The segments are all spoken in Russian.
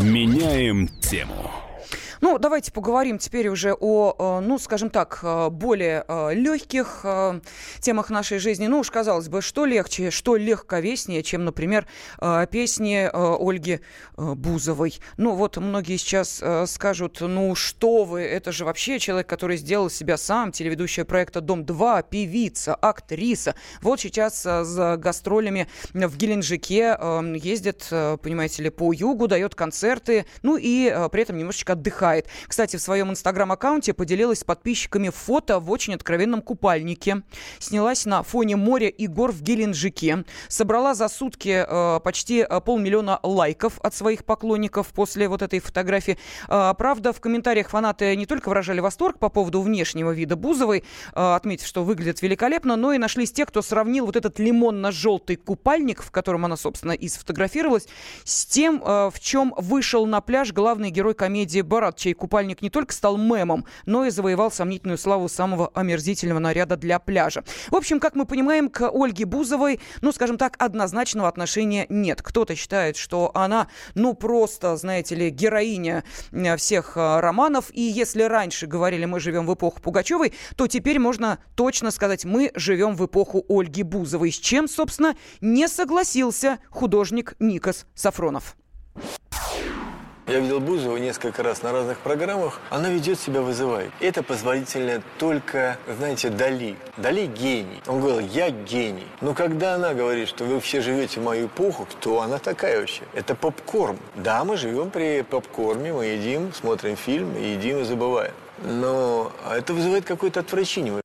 Меняем тему. Ну, давайте поговорим теперь уже о, э, ну, скажем так, э, более э, легких темах нашей жизни. Ну, уж казалось бы, что легче, что легковеснее, чем, например, песни Ольги Бузовой. Ну, вот многие сейчас скажут, ну, что вы, это же вообще человек, который сделал себя сам, телеведущая проекта «Дом-2», певица, актриса. Вот сейчас с гастролями в Геленджике ездит, понимаете ли, по югу, дает концерты, ну, и при этом немножечко отдыхает отдыхает. Кстати, в своем инстаграм-аккаунте поделилась с подписчиками фото в очень откровенном купальнике. Снялась на фоне моря и гор в Геленджике. Собрала за сутки э, почти э, полмиллиона лайков от своих поклонников после вот этой фотографии. Э, правда, в комментариях фанаты не только выражали восторг по поводу внешнего вида Бузовой, э, отметив, что выглядит великолепно, но и нашлись те, кто сравнил вот этот лимонно-желтый купальник, в котором она, собственно, и сфотографировалась, с тем, э, в чем вышел на пляж главный герой комедии «Барат» чей купальник не только стал мемом, но и завоевал сомнительную славу самого омерзительного наряда для пляжа. В общем, как мы понимаем, к Ольге Бузовой, ну, скажем так, однозначного отношения нет. Кто-то считает, что она, ну, просто, знаете ли, героиня э, всех э, романов. И если раньше говорили, мы живем в эпоху Пугачевой, то теперь можно точно сказать, мы живем в эпоху Ольги Бузовой. С чем, собственно, не согласился художник Никос Сафронов. Я видел Бузову несколько раз на разных программах. Она ведет себя вызывает. Это позволительно только, знаете, Дали. Дали гений. Он говорил, я гений. Но когда она говорит, что вы все живете в мою эпоху, кто она такая вообще? Это попкорн. Да, мы живем при попкорне, мы едим, смотрим фильм, едим и забываем. Но это вызывает какое-то отвращение.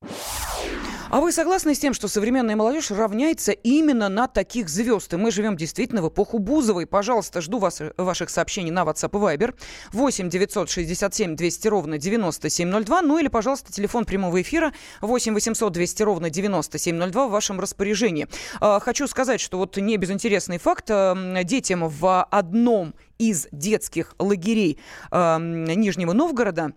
А вы согласны с тем, что современная молодежь равняется именно на таких звезд? И мы живем действительно в эпоху Бузовой. Пожалуйста, жду вас, ваших сообщений на WhatsApp и Viber. 8 967 200 ровно 9702. Ну или, пожалуйста, телефон прямого эфира 8 800 200 ровно 9702 в вашем распоряжении. А, хочу сказать, что вот не безинтересный факт. Детям в одном из детских лагерей Нижнего Новгорода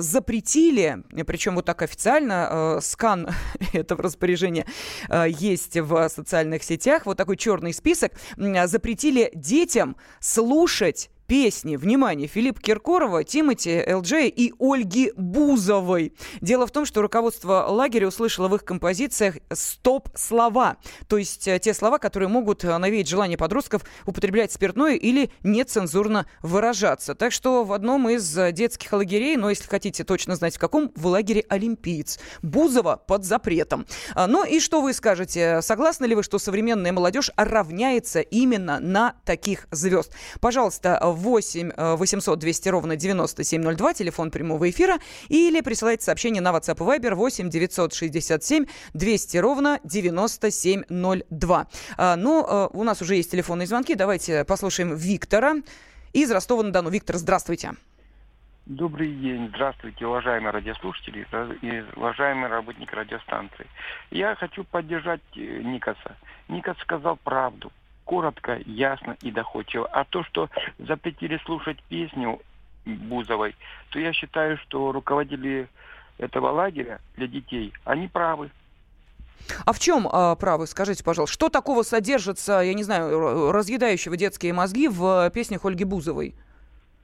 запретили, причем вот так официально, э, скан этого распоряжения э, есть в социальных сетях, вот такой черный список, запретили детям слушать песни, внимание, Филипп Киркорова, Тимати, ЛДЖ и Ольги Бузовой. Дело в том, что руководство лагеря услышало в их композициях стоп-слова, то есть э, те слова, которые могут э, навеять желание подростков употреблять спиртное или нецензурно выражаться. Так что в одном из э, детских лагерей, но если хотите точно знать в каком, в лагере «Олимпиец». Бузова под запретом. А, ну и что вы скажете? Согласны ли вы, что современная молодежь равняется именно на таких звезд? Пожалуйста, 8 800 200 ровно 9702, телефон прямого эфира, или присылайте сообщение на WhatsApp и Viber 8 967 200 ровно 9702. А, ну, а, у нас уже есть телефонные звонки, давайте послушаем Виктора из Ростова-на-Дону. Виктор, здравствуйте. Добрый день. Здравствуйте, уважаемые радиослушатели и уважаемые работники радиостанции. Я хочу поддержать э, Никаса. Никас сказал правду коротко, ясно и доходчиво. А то, что запретили слушать песню Бузовой, то я считаю, что руководители этого лагеря для детей, они правы. А в чем э, правы, скажите, пожалуйста, что такого содержится, я не знаю, разъедающего детские мозги в песнях Ольги Бузовой?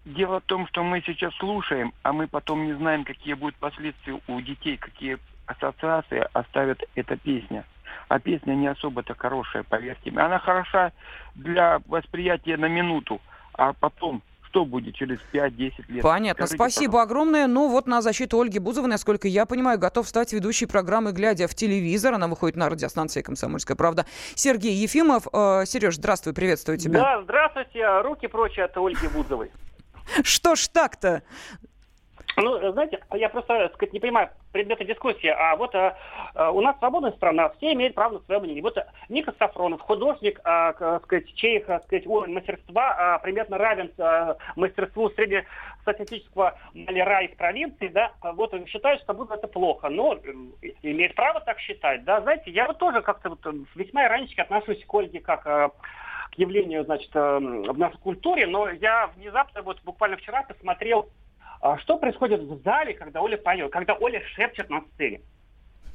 Дело в том, что мы сейчас слушаем, а мы потом не знаем, какие будут последствия у детей, какие ассоциации оставит эта песня а песня не особо-то хорошая, поверьте мне. Она хороша для восприятия на минуту, а потом что будет через 5-10 лет? Понятно. Скажите, Спасибо пожалуйста. огромное. Ну вот на защиту Ольги Бузовой, насколько я понимаю, готов стать ведущей программы «Глядя в телевизор». Она выходит на радиостанции «Комсомольская правда». Сергей Ефимов. Э, Сереж, здравствуй, приветствую тебя. Да, здравствуйте. Руки прочь от Ольги Бузовой. Что ж так-то? Ну, знаете, я просто, сказать, не понимаю предмета дискуссии. А вот а, а, у нас свободная страна, все имеют право на свое мнение. Вот Ника Сафронов, художник, а, так сказать, чей, так сказать, уровень мастерства а, примерно равен а, мастерству среднестатистического маляра из провинции, да, вот он считает, что будет это плохо. Но имеет право так считать, да. Знаете, я вот тоже как-то вот весьма иронически отношусь к Ольге как а, к явлению, значит, в нашей культуре, но я внезапно, вот буквально вчера посмотрел а что происходит в зале, когда Оля поет, когда Оля шепчет на сцене?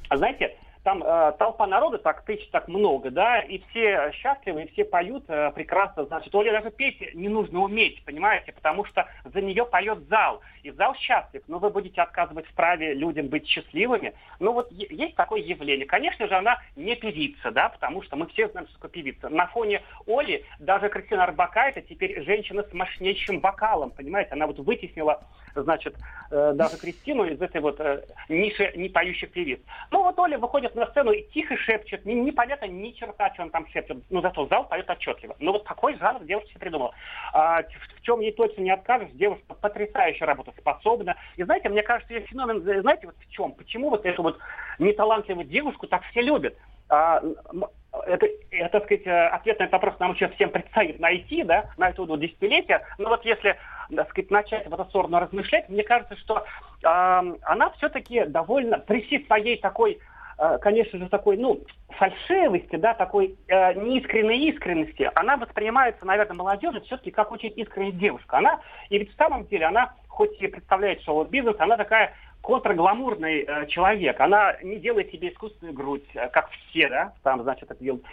А знаете, там э, толпа народа, так тысяч так много, да, и все счастливы, и все поют э, прекрасно, значит, Оле даже петь не нужно уметь, понимаете, потому что за нее поет зал, и зал счастлив, но вы будете отказывать в праве людям быть счастливыми. Ну вот есть такое явление. Конечно же, она не певица, да, потому что мы все знаем, что такое певица. На фоне Оли даже Кристина Арбакайте теперь женщина с мощнейшим вокалом, понимаете, она вот вытеснила значит, э, даже Кристину из этой вот э, ниши не поющих певиц. Ну вот Оля выходит на сцену и тихо шепчет, не, непонятно ни черта, что он там шепчет, но зато зал поет отчетливо. Ну вот такой жанр девушка себе придумала. А, в, в чем ей точно не откажешь, девушка потрясающе работоспособна. И знаете, мне кажется, ее феномен, знаете, вот в чем? Почему вот эту вот неталантливую девушку так все любят? А, это, это, так сказать, э, ответ на этот вопрос нам еще всем предстоит найти, да, на это вот десятилетия. Но вот если так сказать, начать в эту сторону размышлять, мне кажется, что э, она все-таки довольно при всей своей такой э, конечно же, такой, ну, фальшивости, да, такой э, неискренней искренности, она воспринимается, наверное, молодежью все-таки как очень искренняя девушка. Она, и ведь в самом деле, она, хоть и представляет шоу-бизнес, она такая контргламурный э, человек. Она не делает себе искусственную грудь, э, как все, да, там, значит, это делает,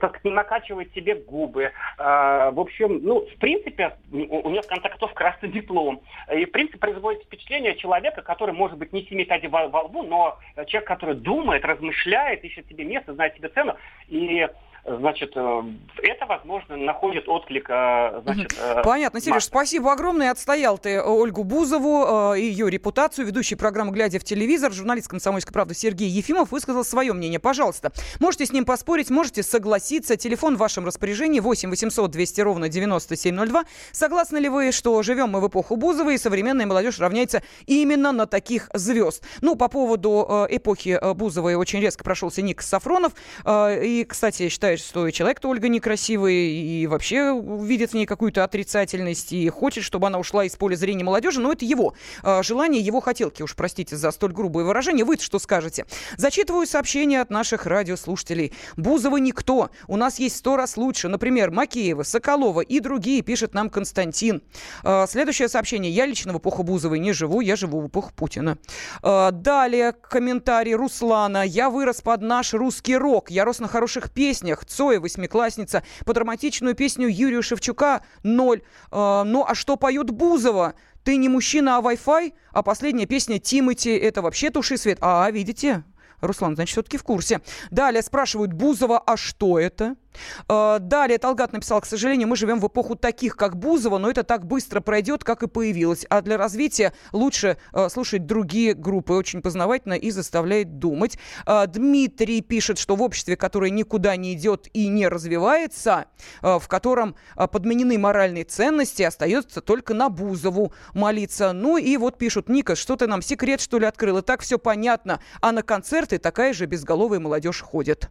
как не накачивает себе губы. Э, в общем, ну, в принципе, у, нее в конце концов красный диплом. И, в принципе, производит впечатление человека, который, может быть, не семи пядей во, во лбу, но человек, который думает, размышляет, ищет себе место, знает себе цену. И значит, э, это, возможно, находит отклик. Э, значит, э, Понятно, Сереж, спасибо огромное. Отстоял ты Ольгу Бузову, ее репутацию, ведущий программы «Глядя в телевизор». Журналист «Комсомольской правды» Сергей Ефимов высказал свое мнение. Пожалуйста, можете с ним поспорить, можете согласиться. Телефон в вашем распоряжении 8 800 200 ровно 9702. Согласны ли вы, что живем мы в эпоху Бузовой и современная молодежь равняется именно на таких звезд? Ну, по поводу эпохи Бузовой очень резко прошелся Ник Сафронов. И, кстати, я считаю, что и человек-то Ольга некрасивый, и вообще видит в ней какую-то отрицательность, и хочет, чтобы она ушла из поля зрения молодежи, но это его э, желание, его хотелки, уж простите за столь грубое выражение. вы что скажете? Зачитываю сообщения от наших радиослушателей. Бузова никто. У нас есть сто раз лучше. Например, Макеева, Соколова и другие, пишет нам Константин. Э, следующее сообщение. Я лично в эпоху Бузовой не живу, я живу в эпоху Путина. Э, далее комментарий Руслана. Я вырос под наш русский рок. Я рос на хороших песнях. Цоя, восьмиклассница. По драматичную песню Юрия Шевчука – ноль. Э, ну, а что поет Бузова? Ты не мужчина, а Wi-Fi? А последняя песня Тимати – это вообще туши свет. А, видите? Руслан, значит, все-таки в курсе. Далее спрашивают Бузова, а что это? Э, далее Талгат написал, к сожалению, мы живем в эпоху таких, как Бузова, но это так быстро пройдет, как и появилось. А для развития лучше э, слушать другие группы. Очень познавательно и заставляет думать. Э, Дмитрий пишет, что в обществе, которое никуда не идет и не развивается, в котором подменены моральные ценности, остается только на Бузову молиться. Ну и вот пишут, Ника, что ты нам секрет, что ли, открыл? И так все понятно. А на концерты такая же безголовая молодежь ходит.